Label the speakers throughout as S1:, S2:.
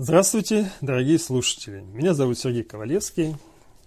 S1: Здравствуйте, дорогие слушатели. Меня зовут Сергей Ковалевский.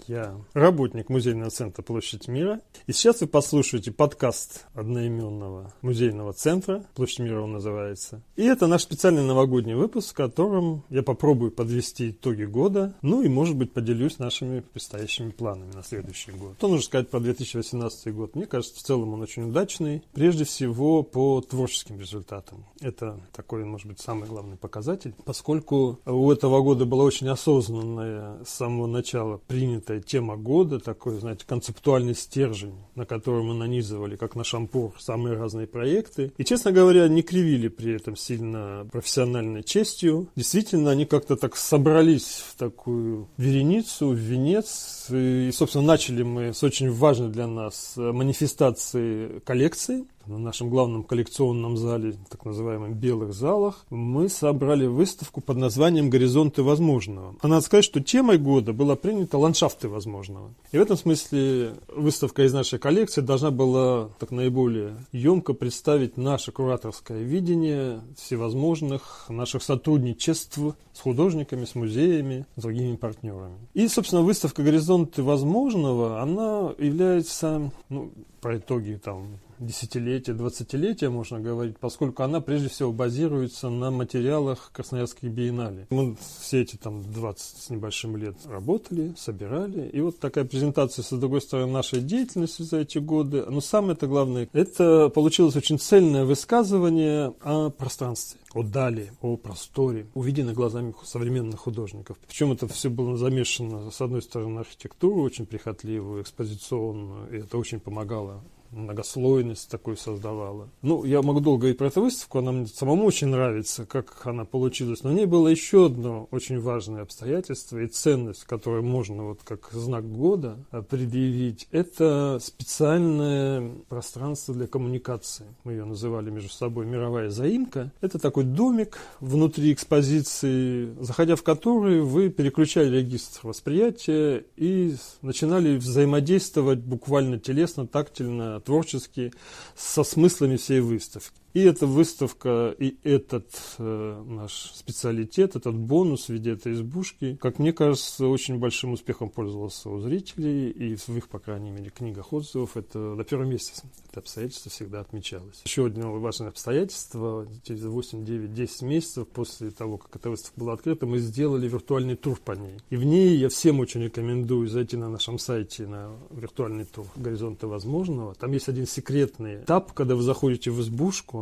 S1: Я работник музейного центра «Площадь мира». И сейчас вы послушаете подкаст одноименного музейного центра. «Площадь мира» он называется. И это наш специальный новогодний выпуск, в котором я попробую подвести итоги года. Ну и, может быть, поделюсь нашими предстоящими планами на следующий год. Что нужно сказать про 2018 год? Мне кажется, в целом он очень удачный. Прежде всего, по творческим результатам. Это такой, может быть, самый главный показатель. Поскольку у этого года была очень осознанная с самого начала принятая это тема года, такой, знаете, концептуальный стержень, на который мы нанизывали, как на шампур, самые разные проекты. И, честно говоря, не кривили при этом сильно профессиональной честью. Действительно, они как-то так собрались в такую вереницу, в венец. И, собственно, начали мы с очень важной для нас манифестации коллекции на нашем главном коллекционном зале, так называемом белых залах, мы собрали выставку под названием «Горизонты возможного». А надо сказать, что темой года была принята «Ландшафты возможного». И в этом смысле выставка из нашей коллекции должна была так наиболее емко представить наше кураторское видение всевозможных наших сотрудничеств с художниками, с музеями, с другими партнерами. И, собственно, выставка «Горизонты возможного», она является, ну, про итоги там десятилетия, двадцатилетия, можно говорить, поскольку она прежде всего базируется на материалах Красноярской биеннале. Мы все эти там 20 с небольшим лет работали, собирали, и вот такая презентация, с другой стороны, нашей деятельности за эти годы. Но самое это главное, это получилось очень цельное высказывание о пространстве о дали, о просторе, увиденной глазами современных художников. Причем это все было замешано, с одной стороны, архитектуру очень прихотливую, экспозиционную, и это очень помогало многослойность такой создавала. Ну, я могу долго говорить про эту выставку, она мне самому очень нравится, как она получилась. Но в ней было еще одно очень важное обстоятельство и ценность, которую можно вот как знак года предъявить. Это специальное пространство для коммуникации. Мы ее называли между собой «Мировая заимка». Это такой домик внутри экспозиции, заходя в который вы переключали регистр восприятия и начинали взаимодействовать буквально телесно, тактильно, творчески со смыслами всей выставки. И эта выставка, и этот э, наш специалитет, этот бонус в виде этой избушки, как мне кажется, очень большим успехом пользовался у зрителей, и в их, по крайней мере, книгах отзывов это на первом месте это обстоятельство всегда отмечалось. Еще одно важное обстоятельство, через 8, 9, 10 месяцев после того, как эта выставка была открыта, мы сделали виртуальный тур по ней. И в ней я всем очень рекомендую зайти на нашем сайте на виртуальный тур «Горизонты возможного». Там есть один секретный этап, когда вы заходите в избушку,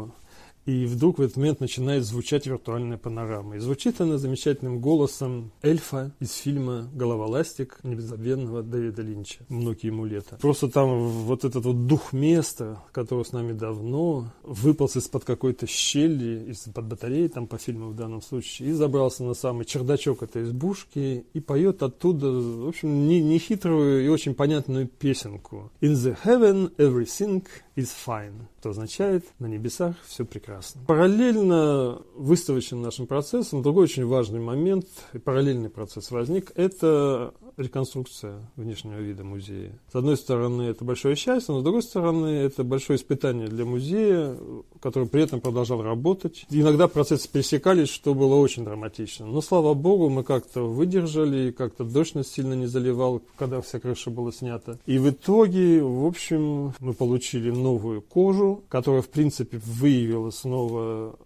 S1: и вдруг в этот момент начинает звучать виртуальная панорама. И звучит она замечательным голосом эльфа из фильма «Голова ластик» незабвенного Дэвида Линча. Многие ему лета. Просто там вот этот вот дух места, который с нами давно, выполз из-под какой-то щели, из-под батареи, там по фильму в данном случае, и забрался на самый чердачок этой избушки и поет оттуда, в общем, нехитрую не и очень понятную песенку. «In the heaven everything is fine», что означает «на небесах все прекрасно». Параллельно выставочным нашим процессом, другой очень важный момент, параллельный процесс возник, это реконструкция внешнего вида музея. С одной стороны, это большое счастье, но с другой стороны, это большое испытание для музея, который при этом продолжал работать. Иногда процессы пересекались, что было очень драматично. Но, слава богу, мы как-то выдержали, как-то дождь нас сильно не заливал, когда вся крыша была снята. И в итоге, в общем, мы получили новую кожу, которая, в принципе, выявила снова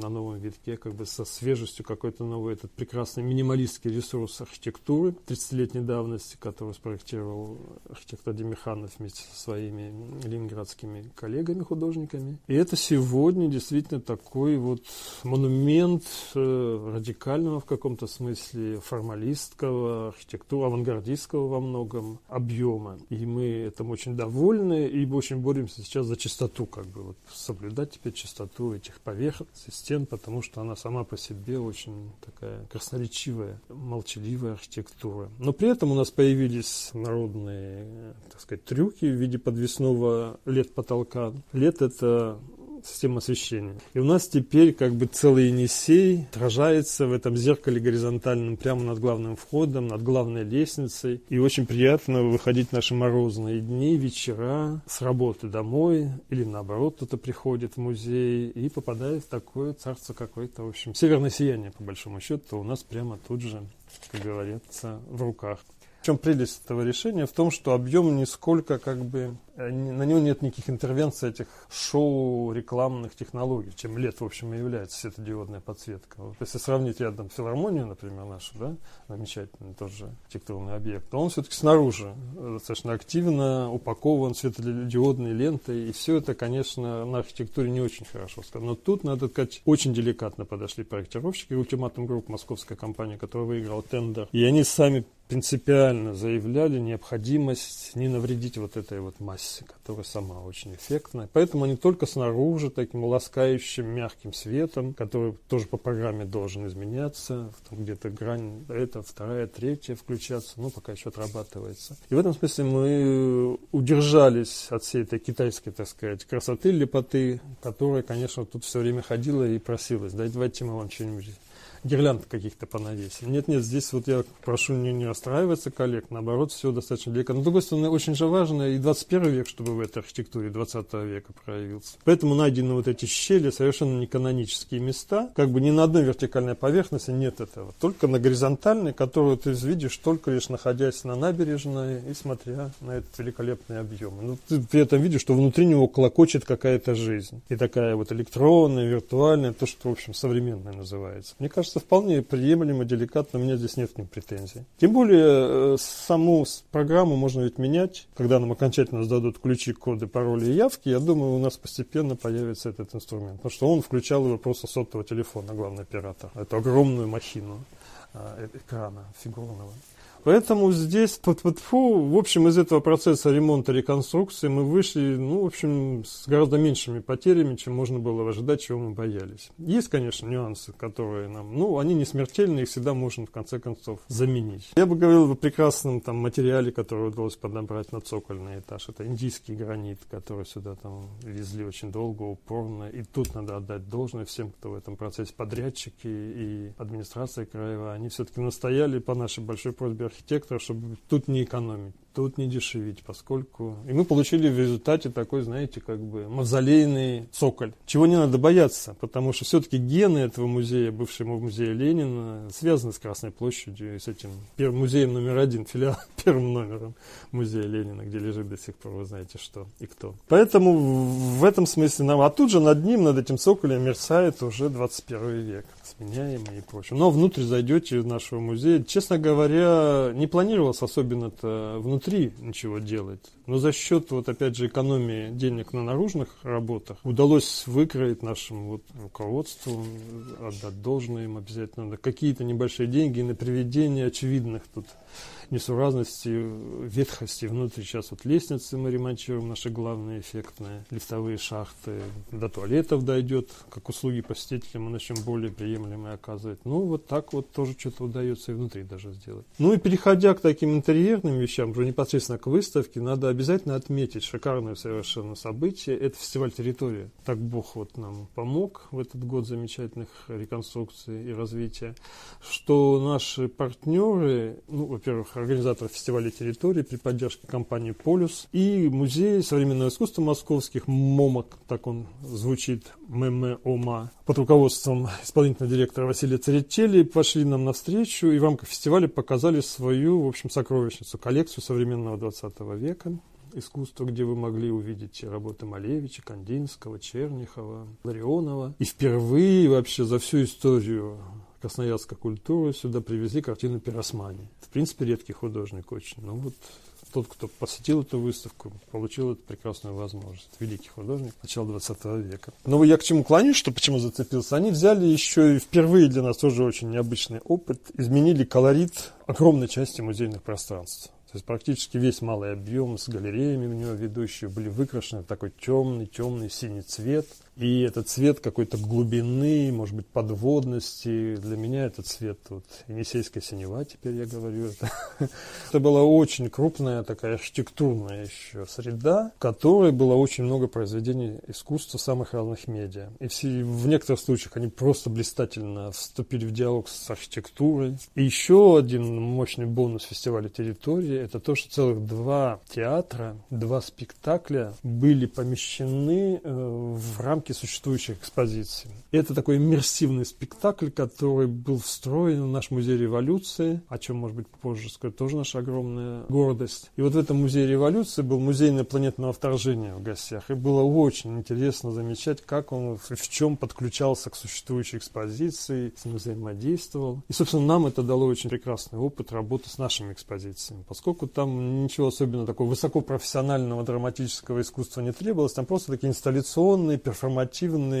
S1: на новом витке, как бы со свежестью какой-то новый этот прекрасный минималистский ресурс архитектуры 30-летней давности, который спроектировал архитектор Демиханов вместе со своими ленинградскими коллегами-художниками. И это сегодня действительно такой вот монумент э, радикального в каком-то смысле формалистского, архитектуры, авангардистского во многом объема. И мы этому очень довольны и очень боремся сейчас за чистоту, как бы вот соблюдать теперь чистоту этих поверхностей, стен, потому что она сама по себе очень такая красноречивая, молчаливая архитектура. Но при этом у нас появились народные, так сказать, трюки в виде подвесного лет потолка. Лет это система освещения. И у нас теперь как бы целый Енисей отражается в этом зеркале горизонтальном прямо над главным входом, над главной лестницей. И очень приятно выходить в наши морозные дни, вечера, с работы домой, или наоборот, кто-то приходит в музей и попадает в такое царство какое-то, в общем, северное сияние, по большому счету, у нас прямо тут же, как говорится, в руках. В чем прелесть этого решения? В том, что объем нисколько как бы Э, на него нет никаких интервенций этих шоу рекламных технологий, чем лет, в общем, и является светодиодная подсветка. Вот если сравнить рядом филармонию, например, нашу, да, замечательный тоже архитектурный объект, то он все-таки снаружи э, достаточно активно упакован светодиодной лентой, и все это, конечно, на архитектуре не очень хорошо сказано. Но тут, надо сказать, очень деликатно подошли проектировщики, ультиматум групп, московская компания, которая выиграла тендер, и они сами принципиально заявляли необходимость не навредить вот этой вот массе которая сама очень эффектная. Поэтому они только снаружи таким ласкающим, мягким светом, который тоже по программе должен изменяться, где-то грань, это вторая, третья включаться, ну, пока еще отрабатывается. И в этом смысле мы удержались от всей этой китайской, так сказать, красоты, лепоты, которая, конечно, тут все время ходила и просилась, давайте мы вам что-нибудь гирлянд каких-то понавесим. Нет, нет, здесь вот я прошу не, не расстраиваться коллег, наоборот, все достаточно далеко. Но, с другой стороны, очень же важно и 21 век, чтобы в этой архитектуре 20 века проявился. Поэтому найдены вот эти щели, совершенно не канонические места, как бы ни на одной вертикальной поверхности нет этого, только на горизонтальной, которую ты видишь только лишь находясь на набережной и смотря на этот великолепный объем. Ну, ты при этом видишь, что внутри него клокочет какая-то жизнь. И такая вот электронная, виртуальная, то, что, в общем, современное называется. Мне кажется, кажется, вполне приемлемо, деликатно, у меня здесь нет к ним претензий. Тем более, э, саму программу можно ведь менять, когда нам окончательно сдадут ключи, коды, пароли и явки, я думаю, у нас постепенно появится этот инструмент. Потому что он включал его просто сотового телефона, главный оператор, эту огромную махину э, экрана фигурного. Поэтому здесь, вот, вот, фу, в общем, из этого процесса ремонта, реконструкции мы вышли, ну, в общем, с гораздо меньшими потерями, чем можно было ожидать, чего мы боялись. Есть, конечно, нюансы, которые нам, ну, они не смертельные, их всегда можно, в конце концов, заменить. Я бы говорил о прекрасном там материале, который удалось подобрать на цокольный этаж. Это индийский гранит, который сюда там везли очень долго, упорно. И тут надо отдать должное всем, кто в этом процессе, подрядчики и администрация краевая, они все-таки настояли по нашей большой просьбе архитектора, чтобы тут не экономить тут не дешевить, поскольку... И мы получили в результате такой, знаете, как бы мавзолейный цоколь. Чего не надо бояться, потому что все-таки гены этого музея, бывшего музея Ленина, связаны с Красной площадью и с этим первым музеем номер один, филиал первым номером музея Ленина, где лежит до сих пор, вы знаете, что и кто. Поэтому в этом смысле нам... А тут же над ним, над этим цоколем мерцает уже 21 век, сменяемый и прочее. Но внутрь зайдете нашего музея. Честно говоря, не планировалось особенно-то внутри ничего делать. Но за счет, вот опять же, экономии денег на наружных работах удалось выкроить нашему вот руководству, отдать должное им обязательно, какие-то небольшие деньги на приведение очевидных тут несуразности, ветхости внутри. Сейчас вот лестницы мы ремонтируем, наши главные эффектные, лифтовые шахты. До туалетов дойдет, как услуги посетителям мы начнем более приемлемые оказывать. Ну, вот так вот тоже что-то удается и внутри даже сделать. Ну и переходя к таким интерьерным вещам, уже непосредственно к выставке, надо обязательно отметить шикарное совершенно событие. Это фестиваль «Территория». Так Бог вот нам помог в этот год замечательных реконструкций и развития, что наши партнеры, ну, во-первых, организатор фестиваля территории при поддержке компании «Полюс» и Музей современного искусства московских «МОМАК», так он звучит, ММОМА, под руководством исполнительного директора Василия Церетели пошли нам навстречу и в рамках фестиваля показали свою, в общем, сокровищницу, коллекцию современного 20 века искусства, где вы могли увидеть работы Малевича, Кандинского, Чернихова, Ларионова. И впервые вообще за всю историю красноярской культуры сюда привезли картину Пиросмани. В принципе, редкий художник очень. Но вот тот, кто посетил эту выставку, получил эту прекрасную возможность. Великий художник начала 20 века. Но я к чему кланяюсь, что почему зацепился? Они взяли еще и впервые для нас тоже очень необычный опыт, изменили колорит огромной части музейных пространств. То есть практически весь малый объем с галереями в него ведущие были выкрашены в такой темный, темный синий цвет – И этот цвет какой-то глубины, может быть, подводности. Для меня это цвет вот, Енисейская синева, теперь я говорю это. это была очень крупная такая архитектурная еще среда, в которой было очень много произведений искусства самых разных медиа. И все, в некоторых случаях они просто блистательно вступили в диалог с архитектурой. И еще один мощный бонус фестиваля территории – это то, что целых два театра, два спектакля были помещены э, в рамки существующих экспозиций. Это такой иммерсивный спектакль, который был встроен в наш музей революции, о чем, может быть, позже скажу, тоже наша огромная гордость. И вот в этом музее революции был музей инопланетного вторжения в гостях. И было очень интересно замечать, как он, в чем подключался к существующей экспозиции, с ним взаимодействовал. И, собственно, нам это дало очень прекрасный опыт работы с нашими экспозициями, поскольку там ничего особенно такого высокопрофессионального драматического искусства не требовалось, там просто такие инсталляционные, перформативные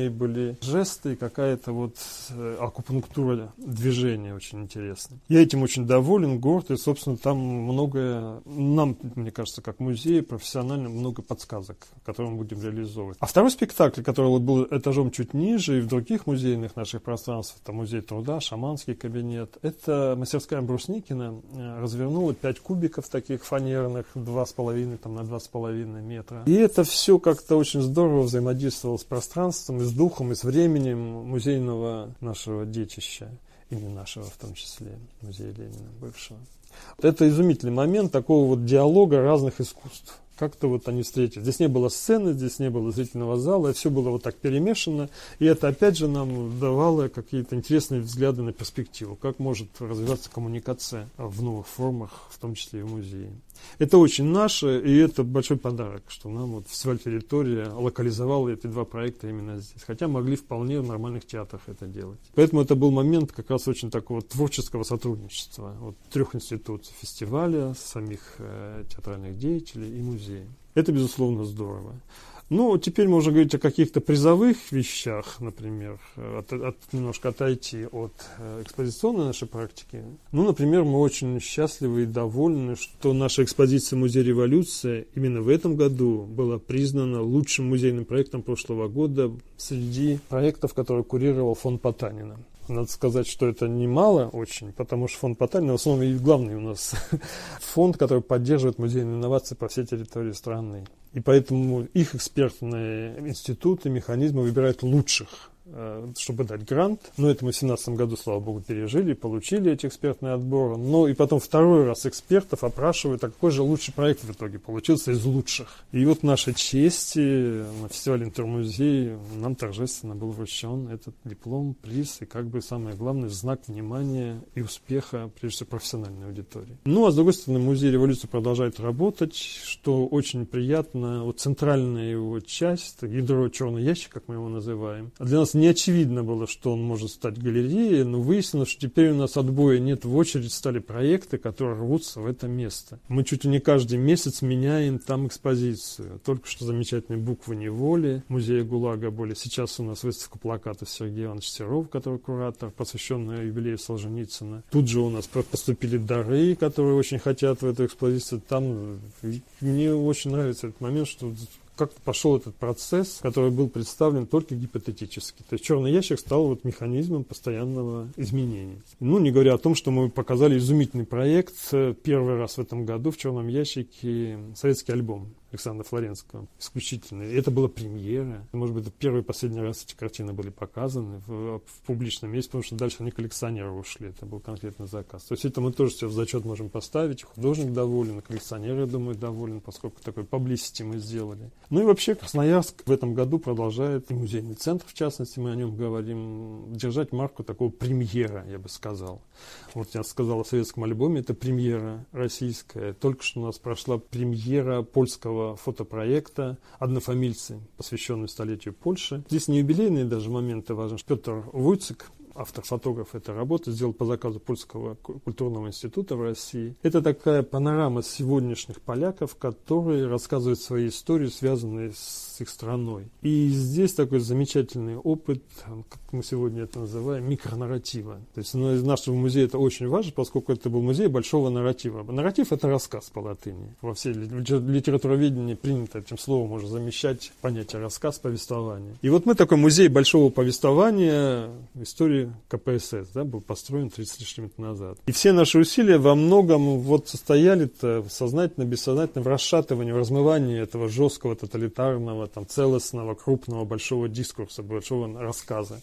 S1: были жесты, какая-то вот э, акупунктура движения очень интересная. Я этим очень доволен, горд, и, собственно, там многое, нам, мне кажется, как музей, профессионально много подсказок, которые мы будем реализовывать. А второй спектакль, который вот был этажом чуть ниже, и в других музейных наших пространствах, это музей труда, шаманский кабинет, это мастерская Брусникина э, развернула пять кубиков таких фанерных, два с половиной там, на два с половиной метра. И это все как-то очень здорово взаимодействовало с пространством, и с духом, и с временем музейного нашего детища, и не нашего в том числе, музея Ленина бывшего. Это изумительный момент такого вот диалога разных искусств как-то вот они встретились. Здесь не было сцены, здесь не было зрительного зала, все было вот так перемешано. И это, опять же, нам давало какие-то интересные взгляды на перспективу, как может развиваться коммуникация в новых формах, в том числе и в музее. Это очень наше, и это большой подарок, что нам вот фестиваль территория локализовал эти два проекта именно здесь. Хотя могли вполне в нормальных театрах это делать. Поэтому это был момент как раз очень такого творческого сотрудничества. Вот трех институций фестиваля, самих э, театральных деятелей и музея. Это, безусловно, здорово. Ну, теперь можно говорить о каких-то призовых вещах, например, от, от, немножко отойти от э, экспозиционной нашей практики. Ну, например, мы очень счастливы и довольны, что наша экспозиция «Музей революции» именно в этом году была признана лучшим музейным проектом прошлого года среди проектов, которые курировал фонд Потанина. Надо сказать, что это немало очень, потому что фонд Потанина в основном и главный у нас фонд, который поддерживает музейные инновации по всей территории страны. И поэтому их экспертные институты, механизмы выбирают лучших чтобы дать грант. Но это мы в 2017 году, слава богу, пережили, получили эти экспертные отборы. Но и потом второй раз экспертов опрашивают, а какой же лучший проект в итоге получился из лучших. И вот наша честь на фестивале Интермузей нам торжественно был вручен этот диплом, приз и как бы самое главное знак внимания и успеха, прежде всего, профессиональной аудитории. Ну, а с другой стороны, музей революции продолжает работать, что очень приятно. Вот центральная его часть, ядро черный ящик, как мы его называем, для нас не очевидно было, что он может стать галереей, но выяснилось, что теперь у нас отбоя нет. В очередь стали проекты, которые рвутся в это место. Мы чуть ли не каждый месяц меняем там экспозицию. Только что замечательные буквы неволи музея ГУЛАГа были. Сейчас у нас выставка плакатов Сергея Ивановича Серов, который куратор, посвященная юбилею Солженицына. Тут же у нас поступили дары, которые очень хотят в эту экспозицию. Там мне очень нравится этот момент, что как пошел этот процесс, который был представлен только гипотетически. То есть черный ящик стал вот механизмом постоянного изменения. Ну, не говоря о том, что мы показали изумительный проект первый раз в этом году в черном ящике советский альбом Александра Флоренского, исключительно. Это была премьера. Может быть, это первый и последний раз эти картины были показаны в, в публичном месте, потому что дальше они коллекционеры ушли. Это был конкретный заказ. То есть это мы тоже все в зачет можем поставить. Художник доволен, коллекционер, я думаю, доволен, поскольку такой поблизости мы сделали. Ну и вообще Красноярск в этом году продолжает, и музейный центр, в частности, мы о нем говорим, держать марку такого премьера, я бы сказал. Вот я сказал о советском альбоме, это премьера российская. Только что у нас прошла премьера польского этого фотопроекта «Однофамильцы», посвященный столетию Польши. Здесь не юбилейные даже моменты важны. Петр Вуйцик, автор-фотограф этой работы, сделал по заказу Польского культурного института в России. Это такая панорама сегодняшних поляков, которые рассказывают свои истории, связанные с их страной. И здесь такой замечательный опыт, как мы сегодня это называем, микронарратива. То есть из нашего музея это очень важно, поскольку это был музей большого нарратива. Нарратив – это рассказ по латыни. Во всей литературоведении принято этим словом уже замещать понятие рассказ, повествование. И вот мы такой музей большого повествования истории КПСС, да, был построен 30 с лишним лет назад. И все наши усилия во многом вот состояли-то сознательно, бессознательно в расшатывании, в размывании этого жесткого тоталитарного там, целостного, крупного, большого дискурса, большого рассказа.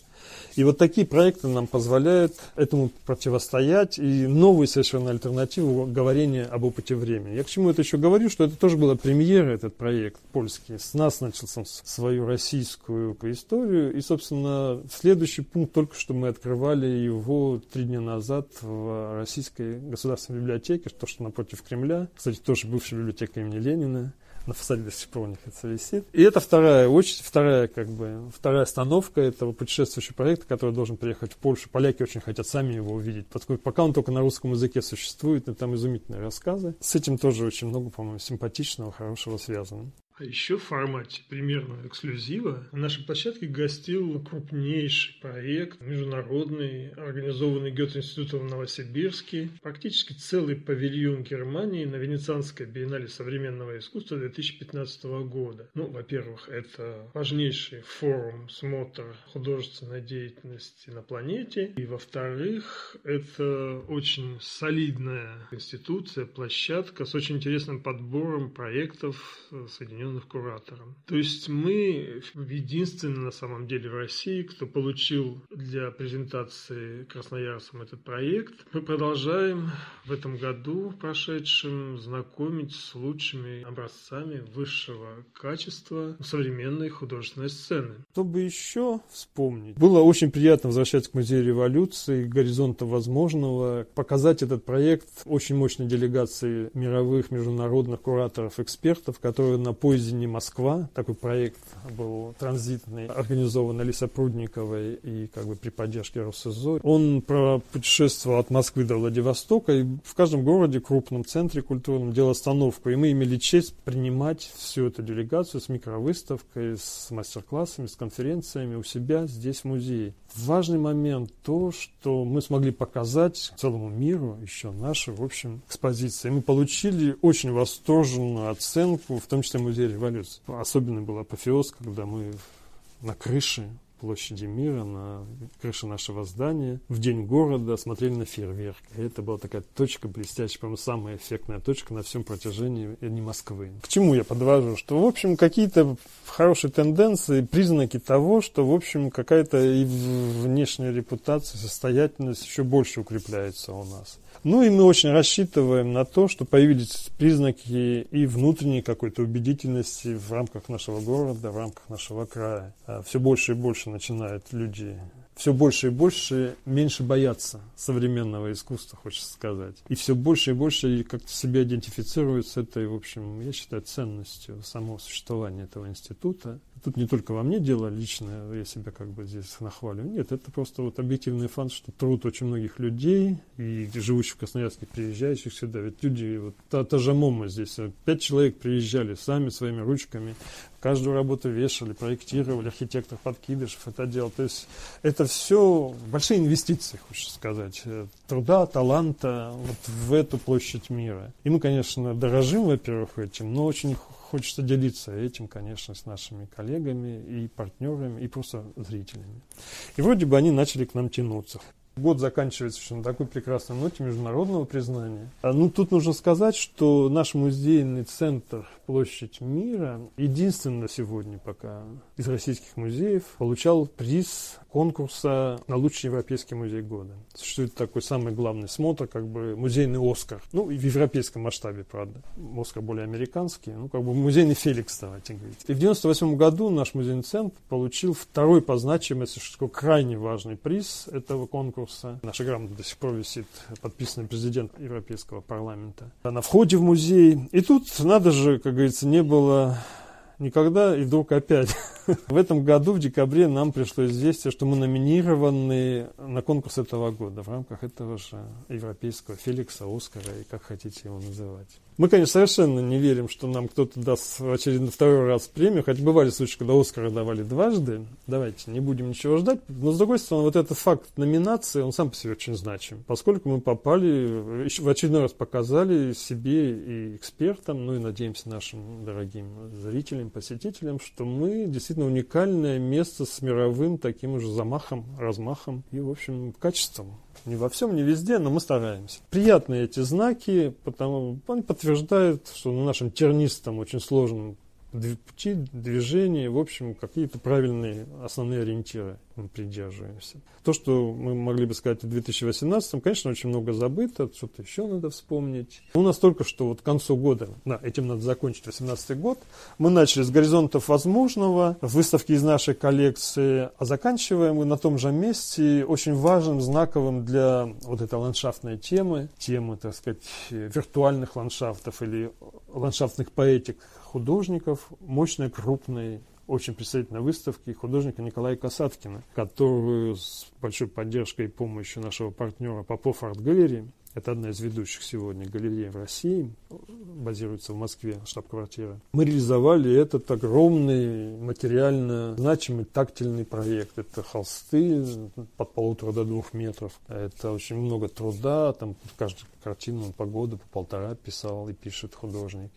S1: И вот такие проекты нам позволяют этому противостоять и новую совершенно альтернативу говорения об опыте времени. Я к чему это еще говорю, что это тоже была премьера, этот проект польский. С нас начал свою российскую историю. И, собственно, следующий пункт только что мы открывали его три дня назад в Российской государственной библиотеке, то, что напротив Кремля. Кстати, тоже бывшая библиотека имени Ленина на фасаде до сих пор у них это висит. И это вторая очередь, вторая, как бы, вторая остановка этого путешествующего проекта, который должен приехать в Польшу. Поляки очень хотят сами его увидеть, поскольку пока он только на русском языке существует, и там изумительные рассказы. С этим тоже очень много, по-моему, симпатичного, хорошего связано.
S2: А еще в формате примерного эксклюзива на нашей площадке гостил крупнейший проект международный, организованный Гёте-институтом в Новосибирске, практически целый павильон Германии на Венецианской биеннале современного искусства 2015 года. Ну, во-первых, это важнейший форум, смотр художественной деятельности на планете. И, во-вторых, это очень солидная институция, площадка с очень интересным подбором проектов Соединенных Соединенных куратором. То есть мы единственные на самом деле в России, кто получил для презентации красноярцам этот проект. Мы продолжаем в этом году прошедшем знакомить с лучшими образцами высшего качества современной художественной сцены.
S1: Чтобы еще вспомнить, было очень приятно возвращаться к Музею революции, к горизонту возможного, показать этот проект очень мощной делегации мировых международных кураторов, экспертов, которые на поезде Москва. Такой проект был транзитный, организован Алиса Прудниковой и как бы при поддержке Россизо. Он путешествовал от Москвы до Владивостока и в каждом городе, крупном центре культурном делал остановку. И мы имели честь принимать всю эту делегацию с микровыставкой, с мастер-классами, с конференциями у себя здесь в музее. Важный момент то, что мы смогли показать целому миру еще наши, в общем, экспозиции. Мы получили очень восторженную оценку, в том числе музей революции. Особенно был апофеоз, когда мы на крыше площади мира, на крыше нашего здания, в день города смотрели на фейерверк. И это была такая точка блестящая, по-моему, самая эффектная точка на всем протяжении не Москвы. К чему я подвожу? Что, в общем, какие-то хорошие тенденции, признаки того, что, в общем, какая-то и внешняя репутация, состоятельность еще больше укрепляется у нас. Ну и мы очень рассчитываем на то, что появились признаки и внутренней какой-то убедительности в рамках нашего города, в рамках нашего края. А все больше и больше начинают люди все больше и больше меньше боятся современного искусства, хочется сказать. И все больше и больше как-то себя идентифицируют с этой, в общем, я считаю, ценностью самого существования этого института. Тут не только во мне дело личное, я себя как бы здесь нахвалю. Нет, это просто вот объективный факт, что труд очень многих людей, и живущих в Красноярске, приезжающих сюда. Ведь люди, вот та, та же МОМА здесь, пять человек приезжали сами своими ручками, каждую работу вешали, проектировали, архитектор Подкидышев это делал. То есть это все большие инвестиции, хочется сказать, э, труда, таланта вот в эту площадь мира. И мы, конечно, дорожим, во-первых, этим, но очень хочется делиться этим, конечно, с нашими коллегами и партнерами, и просто зрителями. И вроде бы они начали к нам тянуться. Год заканчивается на такой прекрасной ноте международного признания. А, ну, тут нужно сказать, что наш музейный центр «Площадь мира» единственный сегодня пока из российских музеев получал приз конкурса на лучший европейский музей года. Существует такой самый главный смотр, как бы музейный Оскар. Ну, в европейском масштабе, правда. Оскар более американский, ну, как бы музейный Феликс, давайте говорить. И в 98 году наш музейный центр получил второй по значимости, что крайне важный приз этого конкурса. Наша грамота до сих пор висит, подписанный президент Европейского парламента. На входе в музей. И тут, надо же, как говорится, не было никогда, и вдруг опять. В этом году, в декабре, нам пришло известие, что мы номинированы на конкурс этого года в рамках этого же европейского Феликса, Оскара и как хотите его называть. Мы, конечно, совершенно не верим, что нам кто-то даст в очередной второй раз премию, хотя бывали случаи, когда Оскара давали дважды. Давайте не будем ничего ждать. Но, с другой стороны, вот этот факт номинации, он сам по себе очень значим, поскольку мы попали, в очередной раз показали себе и экспертам, ну и, надеемся, нашим дорогим зрителям, посетителям, что мы действительно уникальное место с мировым таким уже замахом, размахом и, в общем, качеством. Не во всем, не везде, но мы стараемся. Приятные эти знаки, потому они подтверждают, что на нашем тернистом, очень сложном пути, движения, в общем, какие-то правильные основные ориентиры придерживаемся. То, что мы могли бы сказать в 2018, конечно, очень много забыто, что-то еще надо вспомнить. У нас только что вот к концу года, да, этим надо закончить 2018 год, мы начали с горизонтов возможного, выставки из нашей коллекции, а заканчиваем мы на том же месте, очень важным, знаковым для вот этой ландшафтной темы, темы, так сказать, виртуальных ландшафтов или ландшафтных поэтик художников, мощной, крупной, очень представительной выставки художника Николая Касаткина, которую с большой поддержкой и помощью нашего партнера Попов Арт Галереи это одна из ведущих сегодня галерей в России, базируется в Москве, штаб-квартира. Мы реализовали этот огромный материально значимый тактильный проект. Это холсты под полутора до двух метров. Это очень много труда, там каждую картину по году, по полтора писал и пишет художник.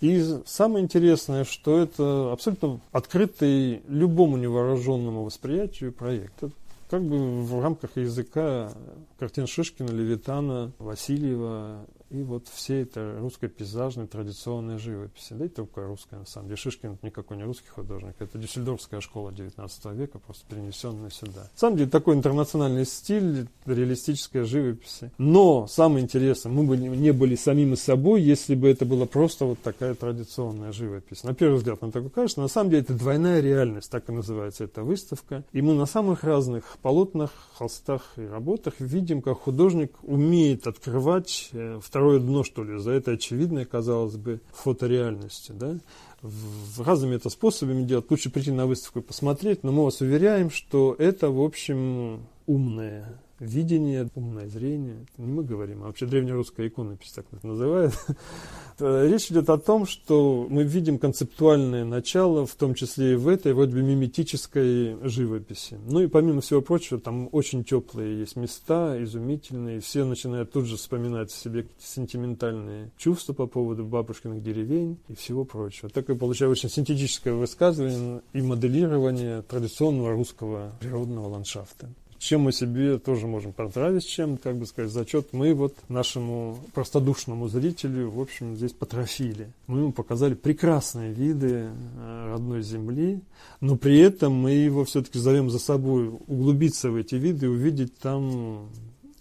S1: И самое интересное, что это абсолютно открытый любому невооруженному восприятию проект. Это как бы в рамках языка картин Шишкина, Левитана, Васильева и вот все это русская пейзажная традиционная живопись. Да и только русская, на самом деле. Шишкин никакой не русский художник. Это дюссельдорфская школа 19 века, просто перенесенная сюда. На самом деле такой интернациональный стиль реалистической живописи. Но самое интересное, мы бы не были самими собой, если бы это была просто вот такая традиционная живопись. На первый взгляд нам такое кажется, на самом деле это двойная реальность, так и называется эта выставка. И мы на самых разных полотнах, холстах и работах видим, как художник умеет открывать э, второй второе дно, что ли, за это очевидное, казалось бы, фотореальности, да, в разными это способами делать. Лучше прийти на выставку и посмотреть, но мы вас уверяем, что это, в общем, умное видение, умное зрение. Это не мы говорим, а вообще древнерусская иконопись так это называют. Речь идет о том, что мы видим концептуальное начало, в том числе и в этой вроде бы миметической живописи. Ну и помимо всего прочего, там очень теплые есть места, изумительные. Все начинают тут же вспоминать себе сентиментальные чувства по поводу бабушкиных деревень и всего прочего. Такое получается очень синтетическое высказывание и моделирование традиционного русского природного ландшафта чем мы себе тоже можем поздравить, чем, как бы сказать, зачет мы вот нашему простодушному зрителю, в общем, здесь потрофили. Мы ему показали прекрасные виды э, родной земли, но при этом мы его все-таки зовем за собой углубиться в эти виды и увидеть там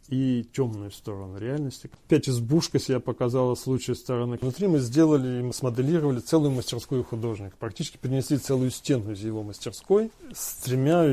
S1: и темную сторону реальности. Опять избушка себя показала с лучшей стороны. Внутри мы сделали, мы смоделировали целую мастерскую художника. Практически перенесли целую стену из его мастерской с тремя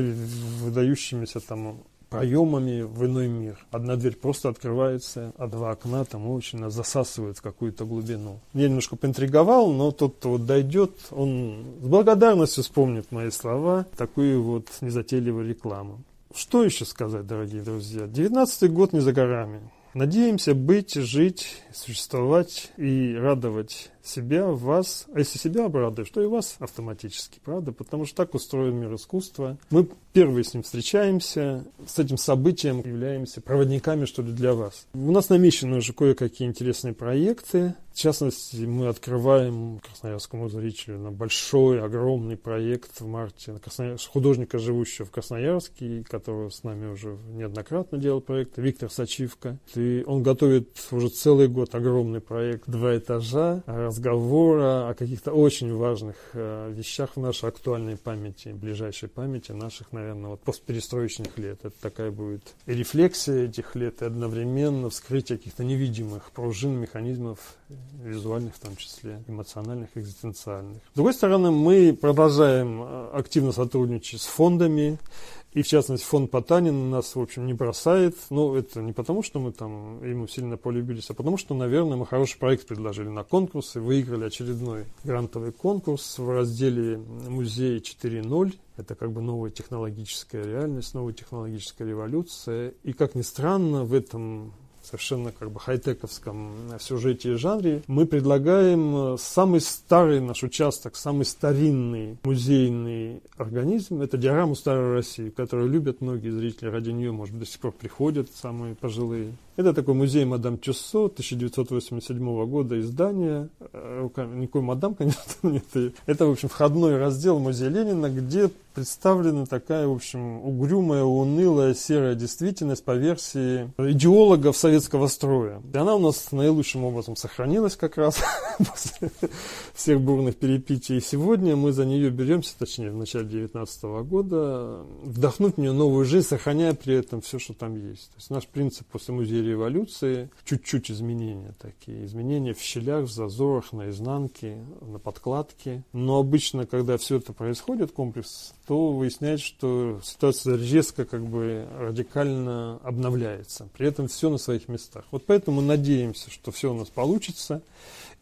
S1: выдающимися там проемами в иной мир. Одна дверь просто открывается, а два окна там очень засасывают в какую-то глубину. Я немножко поинтриговал, но тот, кто вот дойдет, он с благодарностью вспомнит мои слова, такую вот незатейливую рекламу. Что еще сказать, дорогие друзья? Девятнадцатый год не за горами. Надеемся быть, жить, существовать и радовать себя, вас. А если себя обрадуешь, то и вас автоматически, правда? Потому что так устроен мир искусства. Мы первые с ним встречаемся, с этим событием являемся проводниками, что ли, для вас. У нас намечены уже кое-какие интересные проекты. В частности, мы открываем красноярскому зрителю на большой, огромный проект в марте Краснояр... художника, живущего в Красноярске, который с нами уже неоднократно делал проект, Виктор Сачивка. И он готовит уже целый год огромный проект «Два этажа», разговора о каких-то очень важных э, вещах в нашей актуальной памяти, ближайшей памяти наших, наверное, вот постперестроечных лет. Это такая будет и рефлексия этих лет, и одновременно вскрытие каких-то невидимых пружин, механизмов визуальных в том числе, эмоциональных, экзистенциальных. С другой стороны, мы продолжаем э, активно сотрудничать с фондами, И, в частности, фонд Потанин нас, в общем, не бросает. Ну, это не потому, что мы там ему сильно полюбились, а потому, что, наверное, мы хороший проект предложили на конкурс и выиграли очередной грантовый конкурс в разделе «Музей 4.0». Это как бы новая технологическая реальность, новая технологическая революция. И, как ни странно, в этом совершенно как бы хай-тековском сюжете и жанре, мы предлагаем э, самый старый наш участок, самый старинный музейный организм. Это диораму Старой России, которую любят многие зрители, ради нее, может быть, до сих пор приходят самые пожилые. Это такой музей Мадам Тюссо 1987 года издания. Э, никакой мадам, конечно, нет. Это, в общем, входной раздел музея Ленина, где представлена такая, в общем, угрюмая, унылая, серая действительность по версии идеологов советского строя. И она у нас наилучшим образом сохранилась как раз после всех бурных перепитий. И сегодня мы за нее беремся, точнее, в начале 2019 года, вдохнуть в нее новую жизнь, сохраняя при этом все, что там есть. То есть наш принцип после музея революции, чуть-чуть изменения такие, изменения в щелях, в зазорах, на изнанке, на подкладке. Но обычно, когда все это происходит, комплекс, то выясняется, что ситуация резко, как бы радикально обновляется. При этом все на своих местах. Вот поэтому надеемся, что все у нас получится.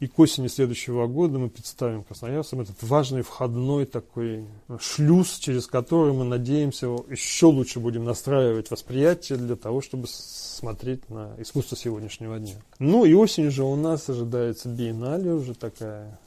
S1: И к осени следующего года мы представим красноярцам этот важный входной такой шлюз, через который мы надеемся еще лучше будем настраивать восприятие для того, чтобы смотреть на искусство сегодняшнего дня. Ну и осень же у нас ожидается биеннале уже такая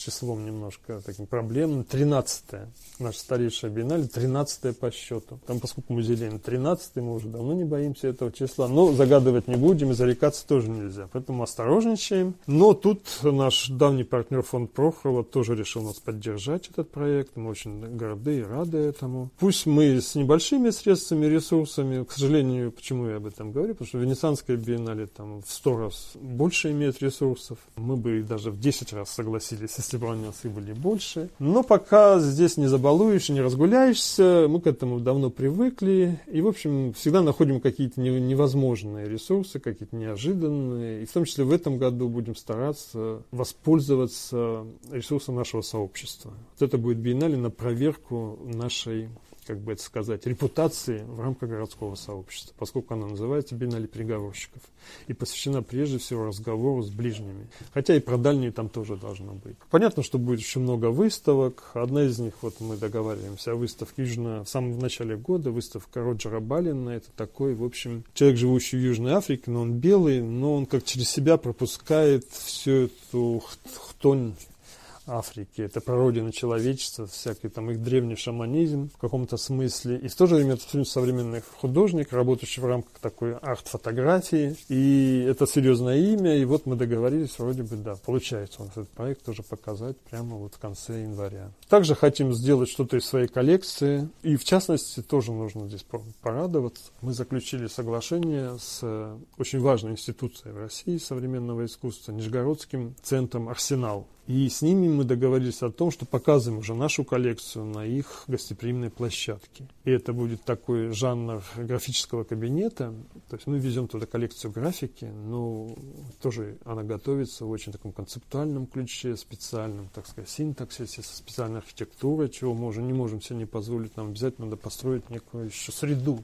S1: числом немножко таким проблемным. 13-е, наша старейшая биеннале, 13 по счету. Там, поскольку музей Ленина 13 мы уже давно не боимся этого числа. Но загадывать не будем и зарекаться тоже нельзя. Поэтому осторожничаем. Но тут наш давний партнер фонд Прохорова тоже решил нас поддержать этот проект. Мы очень горды и рады этому. Пусть мы с небольшими средствами, ресурсами, к сожалению, почему я об этом говорю, потому что Венецианская биеннале там в 100 раз больше имеет ресурсов. Мы бы даже в 10 раз согласились, если бы они были больше. Но пока здесь не забалуешь, не разгуляешься, мы к этому давно привыкли. И, в общем, всегда находим какие-то невозможные ресурсы, какие-то неожиданные. И в том числе в этом году будем стараться воспользоваться ресурсом нашего сообщества. Вот это будет биеннале на проверку нашей как бы это сказать, репутации в рамках городского сообщества, поскольку она называется «Биеннале переговорщиков» и посвящена прежде всего разговору с ближними. Хотя и про дальние там тоже должно быть. Понятно, что будет еще много выставок. Одна из них, вот мы договариваемся о выставке Южно, в самом начале года, выставка Роджера Баллина. Это такой, в общем, человек, живущий в Южной Африке, но он белый, но он как через себя пропускает всю эту хтонь Африки. Это прародина человечества, всякий там их древний шаманизм в каком-то смысле. И в то же время это современный художник, работающий в рамках такой арт-фотографии. И это серьезное имя. И вот мы договорились, вроде бы, да, получается у нас этот проект тоже показать прямо вот в конце января. Также хотим сделать что-то из своей коллекции. И в частности, тоже нужно здесь порадоваться. Мы заключили соглашение с очень важной институцией в России современного искусства, Нижегородским центром «Арсенал». И с ними мы договорились о том, что показываем уже нашу коллекцию на их гостеприимной площадке. И это будет такой жанр графического кабинета. То есть мы везем туда коллекцию графики, но тоже она готовится в очень таком концептуальном ключе, специальном, так сказать, синтаксисе, со специальной архитектурой, чего мы уже не можем себе не позволить. Нам обязательно надо построить некую еще среду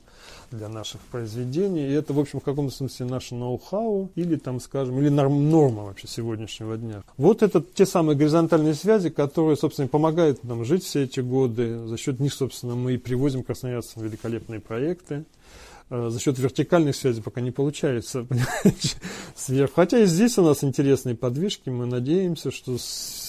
S1: для наших произведений. И это, в общем, в каком-то смысле наше ноу-хау или, там, скажем, или норма вообще сегодняшнего дня. Вот это те самые горизонтальные связи, которые, собственно, помогают нам жить все эти годы. За счет них, собственно, мы и привозим красноярцам великолепные проекты. Э, за счет вертикальных связей пока не получается сверху. Хотя и здесь у нас интересные подвижки. Мы надеемся, что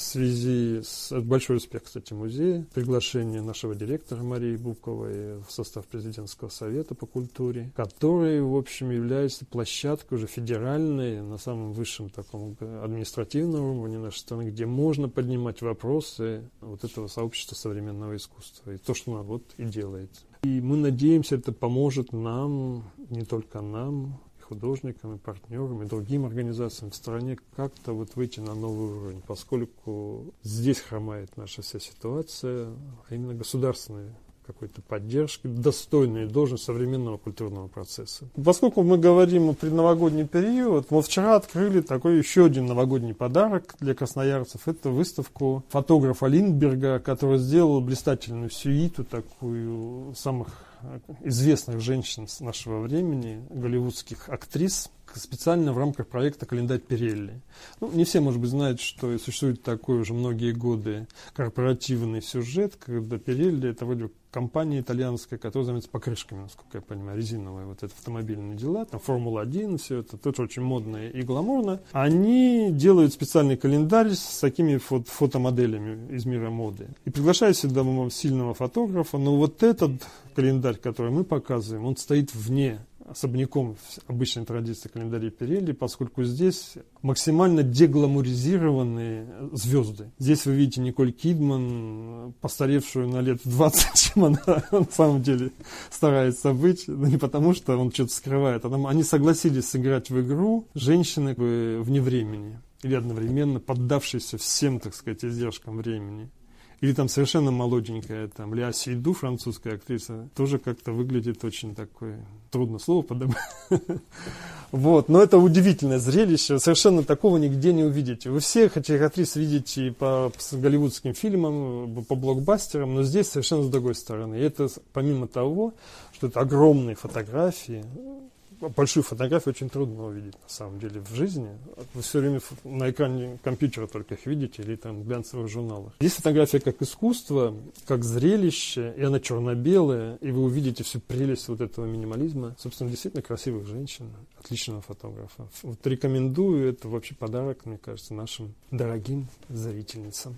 S1: связи с большой успех, кстати, музея, приглашение нашего директора Марии Буковой в состав президентского совета по культуре, который, в общем, является площадкой уже федеральной, на самом высшем таком административном уровне нашей страны, где можно поднимать вопросы вот этого сообщества современного искусства. И то, что оно вот и делает. И мы надеемся, это поможет нам, не только нам, художникам, и партнерам, и другим организациям в стране как-то вот выйти на новый уровень, поскольку здесь хромает наша вся ситуация, а именно государственная какой-то поддержки, достойной должен современного культурного процесса. Поскольку мы говорим о предновогодний период, вот вчера открыли такой еще один новогодний подарок для красноярцев. Это выставку фотографа Линдберга, который сделал блистательную сюиту такую самых известных женщин нашего времени, голливудских актрис, специально в рамках проекта «Календарь Перелли». Ну, не все, может быть, знают, что существует такой уже многие годы корпоративный сюжет, когда Перелли – это вроде компания итальянская, которая занимается покрышками, насколько я понимаю, резиновые вот это автомобильные дела, там Формула-1, все это тоже очень модно и гламурно. Они делают специальный календарь с такими фото фотомоделями из мира моды. И приглашают сюда сильного фотографа, но вот этот календарь, который мы показываем, он стоит вне особняком обычной традиции календаря Перелли, поскольку здесь максимально дегламуризированные звезды. Здесь вы видите Николь Кидман, постаревшую на лет 20, чем она на самом деле старается быть. Но не потому, что он что-то скрывает, а они согласились сыграть в игру женщины вне времени или одновременно поддавшиеся всем, так сказать, издержкам времени. Или там совершенно молоденькая, там, Ля Сейду, французская актриса, тоже как-то выглядит очень такое, трудно слово подобрать. Вот, но это удивительное зрелище, совершенно такого нигде не увидите. Вы всех этих актрис видите по голливудским фильмам, по блокбастерам, но здесь совершенно с другой стороны. И это помимо того, что это огромные фотографии, большую фотографию очень трудно увидеть на самом деле в жизни. Вы все время на экране компьютера только их видите или там в глянцевых журналах. Здесь фотография как искусство, как зрелище, и она черно-белая, и вы увидите всю прелесть вот этого минимализма. Собственно, действительно красивых женщин, отличного фотографа. Вот рекомендую, это вообще подарок, мне кажется, нашим дорогим зрительницам.